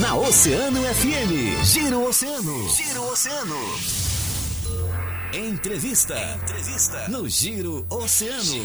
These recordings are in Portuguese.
Na Oceano FM. Giro Oceano. Giro Oceano. Entrevista. Entrevista. No Giro Oceano.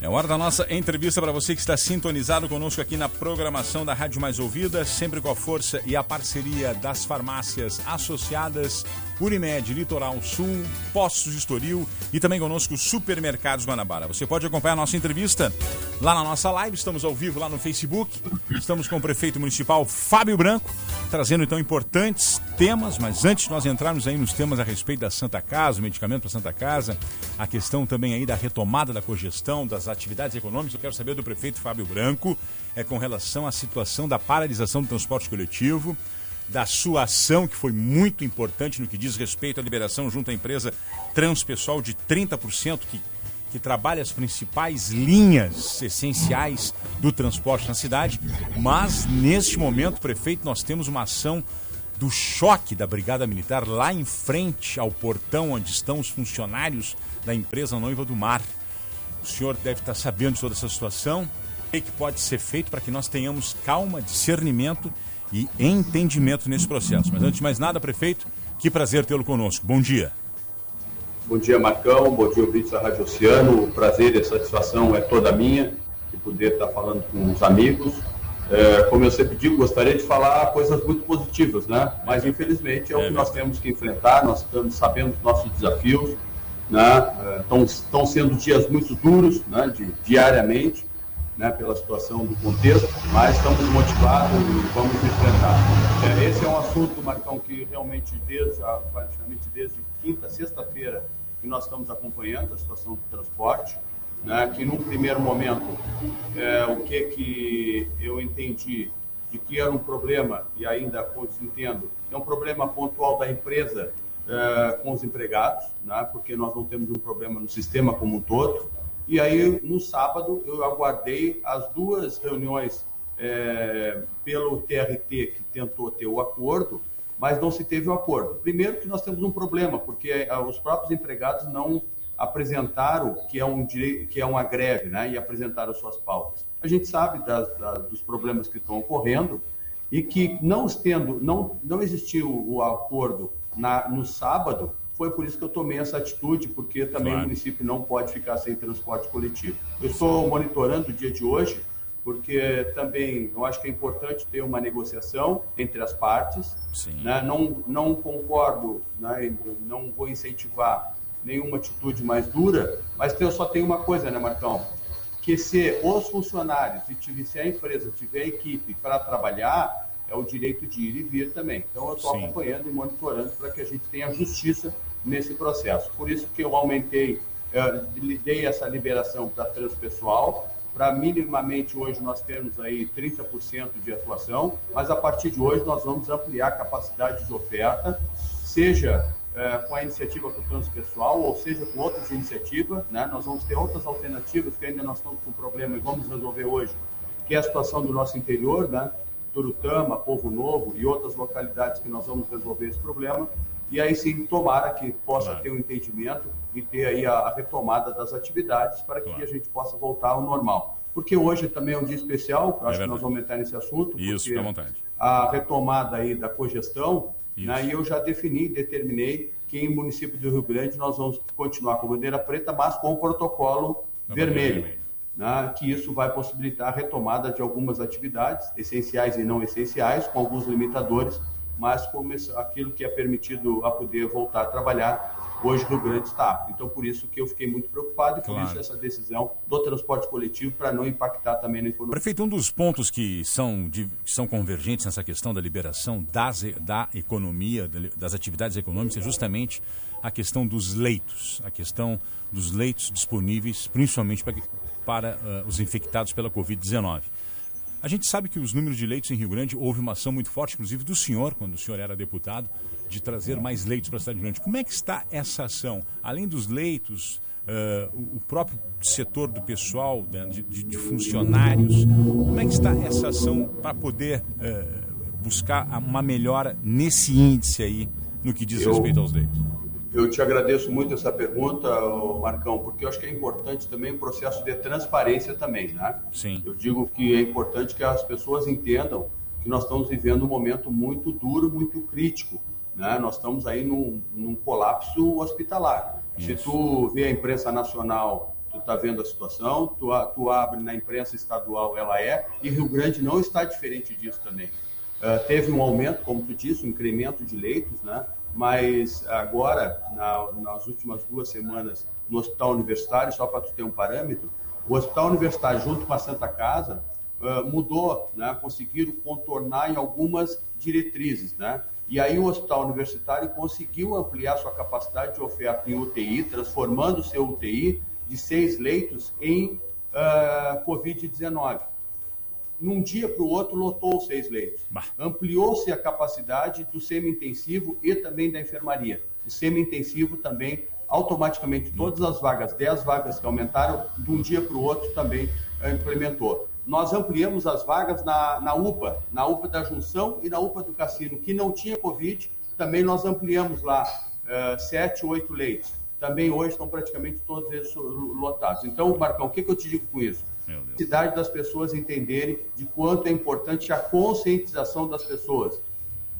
É hora da nossa entrevista para você que está sintonizado conosco aqui na programação da Rádio Mais Ouvida, sempre com a força e a parceria das farmácias associadas Unimed, Litoral Sul, Postos Estoril e também conosco Supermercados Guanabara. Você pode acompanhar a nossa entrevista lá na nossa live, estamos ao vivo lá no Facebook. Estamos com o prefeito municipal Fábio Branco, trazendo então importantes temas, mas antes de nós entrarmos aí nos temas a respeito da Santa Casa, o medicamento para Santa Casa, a questão também aí da retomada da cogestão, das atividades econômicas, eu quero saber do prefeito Fábio Branco, é com relação à situação da paralisação do transporte coletivo, da sua ação, que foi muito importante no que diz respeito à liberação junto à empresa Transpessoal de 30%, que, que trabalha as principais linhas essenciais do transporte na cidade. Mas, neste momento, prefeito, nós temos uma ação do choque da Brigada Militar lá em frente ao portão onde estão os funcionários da empresa Noiva do Mar. O senhor deve estar sabendo de toda essa situação. O que pode ser feito para que nós tenhamos calma, discernimento e entendimento nesse processo. Mas antes de mais nada, prefeito, que prazer tê-lo conosco. Bom dia. Bom dia, Marcão. Bom dia, ouvintes da Rádio Oceano. O prazer e a satisfação é toda minha de poder estar falando com os amigos. É, como eu sempre digo, gostaria de falar coisas muito positivas, né? Mas infelizmente é o que nós temos que enfrentar. Nós estamos sabendo dos nossos desafios, né? Estão, estão sendo dias muito duros, né? De, diariamente né, pela situação do contexto, mas estamos motivados e vamos enfrentar. É, esse é um assunto, Marcão, que realmente desde, praticamente desde quinta, sexta-feira, que nós estamos acompanhando a situação do transporte, né, que num primeiro momento, é, o que que eu entendi de que era um problema, e ainda entendo, é um problema pontual da empresa é, com os empregados, né, porque nós não temos um problema no sistema como um todo, e aí, no sábado, eu aguardei as duas reuniões é, pelo TRT, que tentou ter o acordo, mas não se teve o acordo. Primeiro que nós temos um problema, porque é, os próprios empregados não apresentaram que é um direito, que é uma greve, né, e apresentaram suas pautas. A gente sabe das, das, dos problemas que estão ocorrendo e que não tendo, não, não existiu o acordo na, no sábado, foi por isso que eu tomei essa atitude, porque também claro. o município não pode ficar sem transporte coletivo. Eu estou monitorando o dia de hoje, porque também eu acho que é importante ter uma negociação entre as partes. Né? Não, não concordo, né? não vou incentivar nenhuma atitude mais dura, mas eu só tenho uma coisa, né, Marcão? Que se os funcionários e se a empresa tiver equipe para trabalhar, é o direito de ir e vir também. Então, eu estou acompanhando e monitorando para que a gente tenha justiça nesse processo. Por isso que eu aumentei, eh, dei essa liberação para transpessoal, para minimamente hoje nós temos aí 30% de atuação, mas a partir de hoje nós vamos ampliar a capacidade de oferta, seja é, com a iniciativa com o transpessoal, ou seja com outras iniciativas, né? nós vamos ter outras alternativas que ainda nós estamos com problema e vamos resolver hoje, que é a situação do nosso interior, né? Turutama, Povo Novo e outras localidades que nós vamos resolver esse problema. E aí sim, tomara que possa claro. ter um entendimento e ter aí a, a retomada das atividades para que claro. a gente possa voltar ao normal. Porque hoje também é um dia especial, é acho que nós vamos entrar nesse assunto. Isso, fica à vontade. A retomada aí da cogestão, né, e eu já defini, determinei que em município do Rio Grande nós vamos continuar com bandeira preta, mas com o protocolo vermelho né, que isso vai possibilitar a retomada de algumas atividades, essenciais e não essenciais, com alguns limitadores, mas como aquilo que é permitido a poder voltar a trabalhar hoje no grande está. Então, por isso que eu fiquei muito preocupado e por claro. isso essa decisão do transporte coletivo para não impactar também na economia. Prefeito, um dos pontos que são, que são convergentes nessa questão da liberação das, da economia, das atividades econômicas, é justamente a questão dos leitos, a questão dos leitos disponíveis, principalmente para, para uh, os infectados pela Covid-19. A gente sabe que os números de leitos em Rio Grande houve uma ação muito forte, inclusive do senhor, quando o senhor era deputado, de trazer mais leitos para a cidade de Rio Grande. Como é que está essa ação? Além dos leitos, uh, o próprio setor do pessoal, né, de, de, funcionários, como é que está essa ação para poder uh, buscar uma melhora nesse índice aí no que diz respeito aos leitos? Eu te agradeço muito essa pergunta, Marcão, porque eu acho que é importante também o processo de transparência também, né? Sim. Eu digo que é importante que as pessoas entendam que nós estamos vivendo um momento muito duro, muito crítico, né? Nós estamos aí num, num colapso hospitalar. Isso. Se tu vê a imprensa nacional tu está vendo a situação, tu, tu abre na imprensa estadual, ela é, e Rio Grande não está diferente disso também. Uh, teve um aumento, como tu disse, um incremento de leitos, né? Mas agora, na, nas últimas duas semanas, no Hospital Universitário, só para tu ter um parâmetro, o Hospital Universitário, junto com a Santa Casa, mudou, né? conseguiram contornar em algumas diretrizes, né? E aí o Hospital Universitário conseguiu ampliar sua capacidade de oferta em UTI, transformando seu UTI de seis leitos em uh, Covid-19. Num dia para o outro, lotou seis leitos. Ampliou-se a capacidade do semi-intensivo e também da enfermaria. O semi-intensivo também, automaticamente, todas as vagas, 10 vagas que aumentaram, de um dia para o outro também uh, implementou. Nós ampliamos as vagas na, na UPA, na UPA da Junção e na UPA do Cassino, que não tinha Covid, também nós ampliamos lá uh, sete, oito leitos também hoje estão praticamente todos eles lotados. Então, Marcão, o que, que eu te digo com isso? A necessidade das pessoas entenderem de quanto é importante a conscientização das pessoas,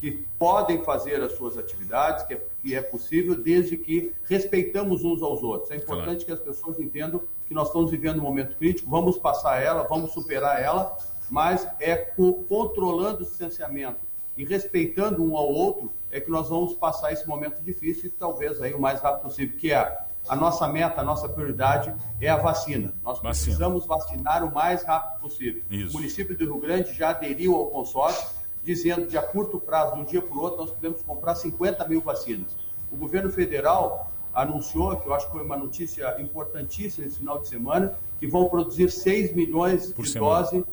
que podem fazer as suas atividades, que é, que é possível, desde que respeitamos uns aos outros. É importante claro. que as pessoas entendam que nós estamos vivendo um momento crítico, vamos passar ela, vamos superar ela, mas é controlando o distanciamento e respeitando um ao outro é que nós vamos passar esse momento difícil e talvez aí o mais rápido possível, que é a nossa meta, a nossa prioridade é a vacina. Nós vacina. precisamos vacinar o mais rápido possível. Isso. O município do Rio Grande já aderiu ao consórcio, dizendo que a curto prazo, de um dia para o outro, nós podemos comprar 50 mil vacinas. O governo federal anunciou, que eu acho que foi uma notícia importantíssima esse final de semana, que vão produzir 6 milhões por de doses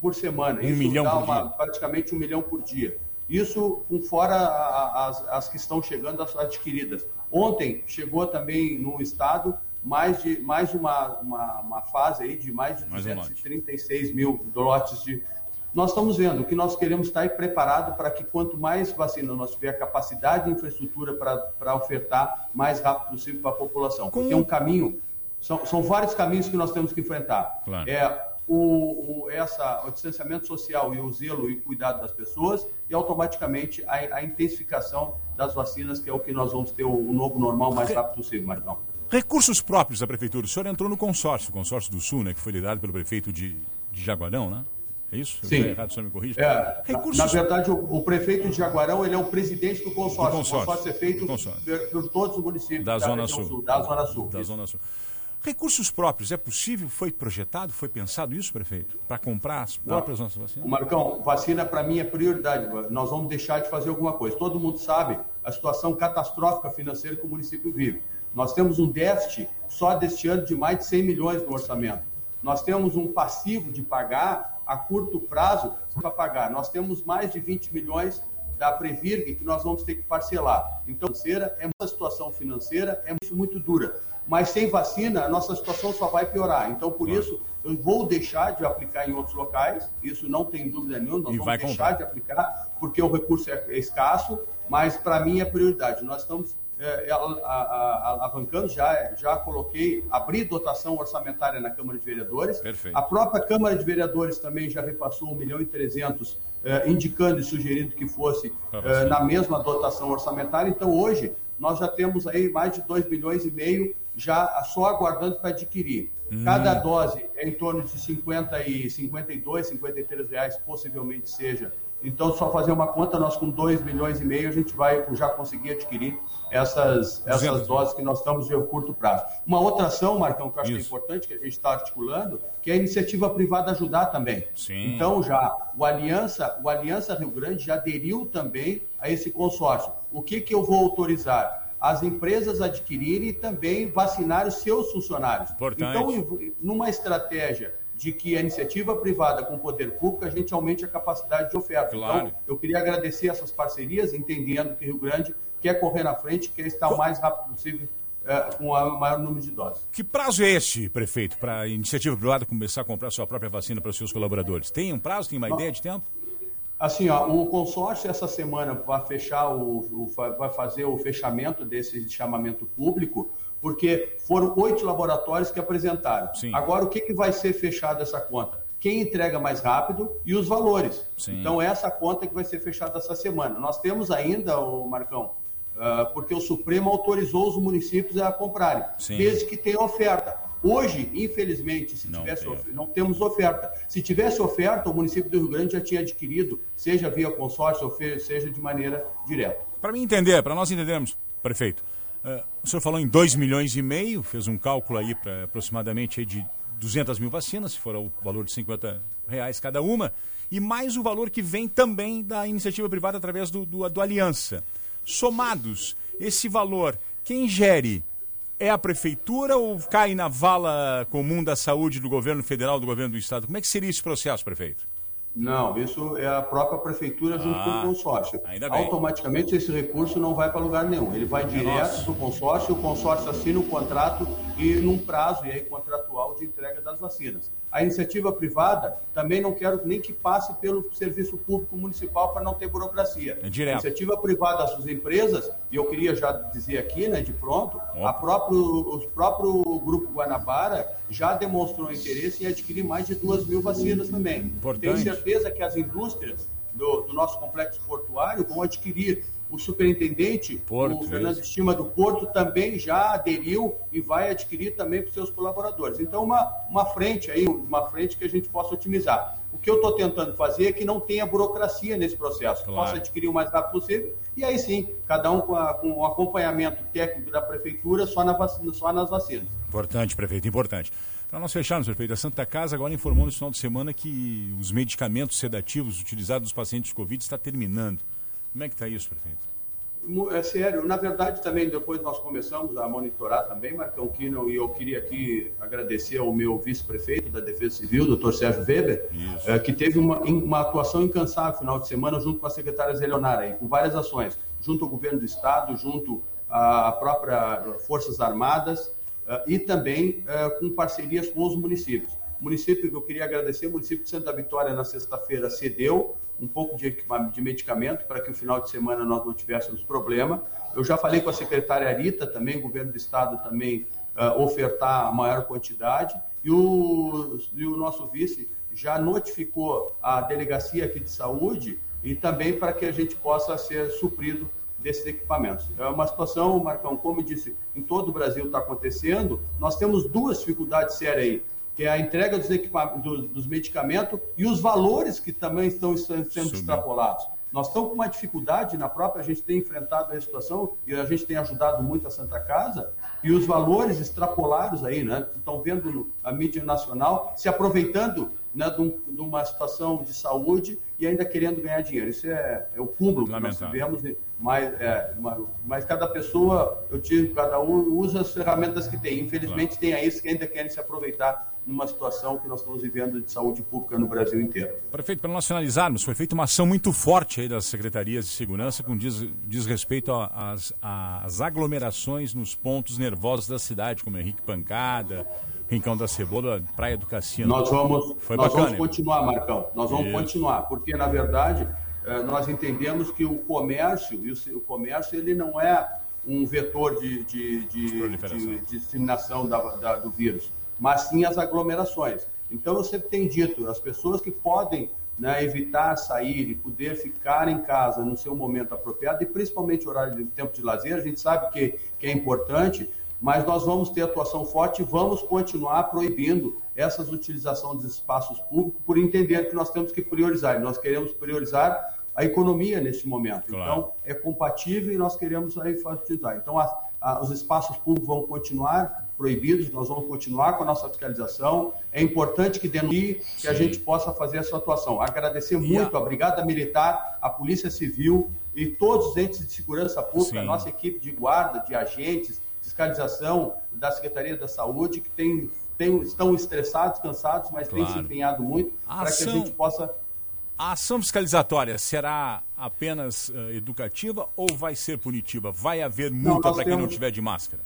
por semana. Um Isso milhão dá uma, praticamente um milhão por dia. Isso com fora as, as que estão chegando, as adquiridas. Ontem chegou também no estado mais de mais uma, uma, uma fase aí de mais de mais 236 um mil lotes de. Nós estamos vendo que nós queremos estar preparado para que quanto mais vacina nós tiver capacidade e infraestrutura para ofertar mais rápido possível para a população. Porque é um caminho, são, são vários caminhos que nós temos que enfrentar. Claro. É o, o, essa, o distanciamento social e o zelo e cuidado das pessoas e automaticamente a, a intensificação das vacinas, que é o que nós vamos ter o, o novo normal mais rápido possível, Marcão. Recursos próprios da Prefeitura. O senhor entrou no consórcio, o consórcio do Sul, né, que foi liderado pelo prefeito de, de Jaguarão, né? É isso? Sim. errado, o senhor me corrige? É, Recursos... Na verdade, o, o, prefeito de Jaguarão ele é o presidente do consórcio. Do consórcio. O consórcio é feito por, por, todos os municípios da, da Zona Sul. Sul. Da Zona Sul. Da Zona Sul. Recursos próprios, é possível? Foi projetado, foi pensado isso, prefeito? Para comprar as próprias Não. nossas vacinas? Marcão, vacina para mim é prioridade. Nós vamos deixar de fazer alguma coisa. Todo mundo sabe a situação catastrófica financeira que o município vive. Nós temos um déficit só deste ano de mais de 100 milhões no orçamento. Nós temos um passivo de pagar a curto prazo para pagar. Nós temos mais de 20 milhões da Previrg que nós vamos ter que parcelar. Então, é uma situação financeira é muito dura mas sem vacina a nossa situação só vai piorar. Então, por claro. isso, eu vou deixar de aplicar em outros locais, isso não tem dúvida nenhuma, nós e vamos deixar comprar. de aplicar, porque o recurso é, é escasso, mas para mim é prioridade. Nós estamos é, alavancando, já, já coloquei, abri dotação orçamentária na Câmara de Vereadores. Perfeito. A própria Câmara de Vereadores também já repassou 1 milhão e 300, é, indicando e sugerindo que fosse é, na mesma dotação orçamentária. Então, hoje, nós já temos aí mais de 2 milhões e meio já só aguardando para adquirir. Hum. Cada dose é em torno de 50 e 52, 53 reais, possivelmente seja. Então, só fazer uma conta, nós com 2 milhões e meio, a gente vai já conseguir adquirir essas, essas doses que nós estamos de curto prazo. Uma outra ação, Marcão, que eu acho que é importante, que a gente está articulando, que é a iniciativa privada ajudar também. Sim. Então, já, o Aliança, o Aliança Rio Grande já aderiu também a esse consórcio. O que, que eu vou autorizar? As empresas adquirirem e também vacinar os seus funcionários. Importante. Então, numa estratégia de que a iniciativa privada com o poder público, a gente aumente a capacidade de oferta. Claro. Então, eu queria agradecer essas parcerias, entendendo que Rio Grande quer correr na frente, quer estar o mais rápido possível é, com o maior número de doses. Que prazo é este, prefeito, para a iniciativa privada começar a comprar sua própria vacina para os seus colaboradores? Tem um prazo, tem uma ideia de tempo? Assim, ó, o consórcio essa semana vai fechar o, o, vai fazer o fechamento desse chamamento público, porque foram oito laboratórios que apresentaram. Sim. Agora, o que, que vai ser fechado essa conta? Quem entrega mais rápido e os valores. Sim. Então, essa conta que vai ser fechada essa semana. Nós temos ainda, o Marcão, uh, porque o Supremo autorizou os municípios a comprarem, Sim. desde que tenha oferta. Hoje, infelizmente, se não, tivesse não temos oferta. Se tivesse oferta, o município do Rio Grande já tinha adquirido, seja via consórcio seja de maneira direta. Para mim entender, para nós entendermos, prefeito, uh, o senhor falou em 2 milhões e meio, fez um cálculo aí para aproximadamente aí de 200 mil vacinas, se for o valor de 50 reais cada uma, e mais o valor que vem também da iniciativa privada através do, do, do Aliança. Somados, esse valor, quem gere é a prefeitura ou cai na vala comum da saúde do governo federal, do governo do estado? Como é que seria esse processo, prefeito? Não, isso é a própria prefeitura junto ah, com o ah, consórcio. Automaticamente esse recurso não vai para lugar nenhum. Ele vai direto para o consórcio, o consórcio assina o contrato e num prazo e aí contratual de entrega das vacinas. A iniciativa privada também não quero nem que passe pelo serviço público municipal para não ter burocracia. É direto. A iniciativa privada, as suas empresas, e eu queria já dizer aqui, né, de pronto, a próprio, o próprio Grupo Guanabara já demonstrou interesse em adquirir mais de duas mil vacinas também. Importante. Tenho certeza que as indústrias do, do nosso complexo portuário vão adquirir o superintendente, Porto, o Fernando Estima do Porto, também já aderiu e vai adquirir também para os seus colaboradores. Então, uma, uma frente aí, uma frente que a gente possa otimizar. O que eu estou tentando fazer é que não tenha burocracia nesse processo, claro. possa adquirir o mais rápido possível, e aí sim, cada um com, a, com o acompanhamento técnico da prefeitura só, na vacina, só nas vacinas. Importante, prefeito, importante. Para nós fecharmos, prefeito, a Santa Casa agora informou no final de semana que os medicamentos sedativos utilizados nos pacientes Covid está terminando. Como é que está isso, prefeito? É sério, na verdade também depois nós começamos a monitorar também, Marcão Quino, e eu queria aqui agradecer ao meu vice-prefeito da Defesa Civil, doutor Sérgio Weber, é, que teve uma, uma atuação incansável no final de semana junto com a secretária Zelionara, com várias ações, junto ao governo do estado, junto à própria Forças Armadas é, e também é, com parcerias com os municípios. O município que eu queria agradecer, o município de Santa Vitória na sexta-feira cedeu um pouco de, de medicamento para que o final de semana nós não tivéssemos problema. Eu já falei com a secretária Arita também, o governo do estado também uh, ofertar a maior quantidade e o, e o nosso vice já notificou a delegacia aqui de saúde e também para que a gente possa ser suprido desses equipamentos. É uma situação, Marcão, como disse, em todo o Brasil está acontecendo. Nós temos duas dificuldades sérias aí que é a entrega dos, do, dos medicamentos e os valores que também estão sendo extrapolados. Nós estamos com uma dificuldade na própria, a gente tem enfrentado a situação e a gente tem ajudado muito a Santa Casa e os valores extrapolados aí, né? Estão vendo a mídia nacional se aproveitando né, de, um, de, uma situação de saúde e ainda querendo ganhar dinheiro. Isso é, é o cúmulo que nós tivemos, mas, é, mas cada pessoa, eu tive, cada um usa as ferramentas que tem. Infelizmente claro. tem aí que ainda querem se aproveitar numa situação que nós estamos vivendo de saúde pública no Brasil inteiro. Prefeito, para nós finalizarmos, foi feita uma ação muito forte aí das secretarias de segurança com diz, diz respeito às, às aglomerações nos pontos nervosos da cidade, como Henrique Pancada, Rincão da Cebola, Praia do Cassino. Nós vamos, foi nós bacana, vamos continuar, Marcão. Nós vamos Isso. continuar, porque na verdade eh, nós entendemos que o comércio, e o comércio ele não é um vetor de, de, de, de disseminação da, da, do vírus mas sim as aglomerações. Então, eu sempre tenho dito, as pessoas que podem né, evitar sair e poder ficar em casa no seu momento apropriado, e principalmente o horário de tempo de lazer, a gente sabe que, que é importante, mas nós vamos ter atuação forte e vamos continuar proibindo essas utilização dos espaços públicos por entender que nós temos que priorizar. Nós queremos priorizar a economia nesse momento. Claro. Então, é compatível e nós queremos aí utilizar. Então, a, a, os espaços públicos vão continuar proibidos, nós vamos continuar com a nossa fiscalização. É importante que denuncie, que a gente possa fazer essa atuação. Agradecer muito a... a Brigada Militar, a Polícia Civil e todos os entes de segurança pública, Sim. a nossa equipe de guarda, de agentes, fiscalização da Secretaria da Saúde, que tem, tem, estão estressados, cansados, mas claro. têm se empenhado muito para que a gente possa a ação fiscalizatória será apenas uh, educativa ou vai ser punitiva? Vai haver multa para quem não tiver de máscara?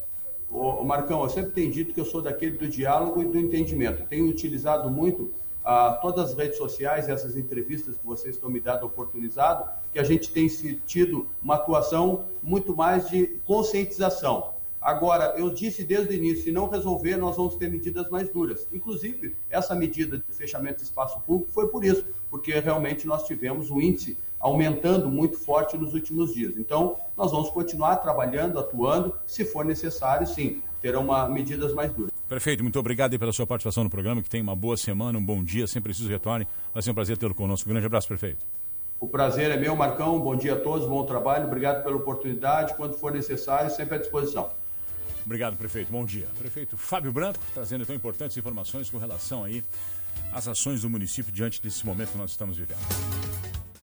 Ô, Marcão, eu sempre tenho dito que eu sou daquele do diálogo e do entendimento. Tenho utilizado muito a, a todas as redes sociais, essas entrevistas que vocês estão me dando oportunizado, que a gente tem tido uma atuação muito mais de conscientização. Agora, eu disse desde o início, se não resolver, nós vamos ter medidas mais duras. Inclusive, essa medida de fechamento de espaço público foi por isso, porque realmente nós tivemos um índice aumentando muito forte nos últimos dias. Então, nós vamos continuar trabalhando, atuando, se for necessário, sim, terão uma, medidas mais duras. Prefeito, muito obrigado pela sua participação no programa, que tenha uma boa semana, um bom dia, sempre preciso retorne. Vai ser um prazer tê-lo conosco. Um grande abraço, prefeito. O prazer é meu, Marcão. Bom dia a todos, bom trabalho. Obrigado pela oportunidade. Quando for necessário, sempre à disposição. Obrigado, prefeito. Bom dia. Prefeito Fábio Branco, trazendo tão importantes informações com relação aí às ações do município diante desse momento que nós estamos vivendo.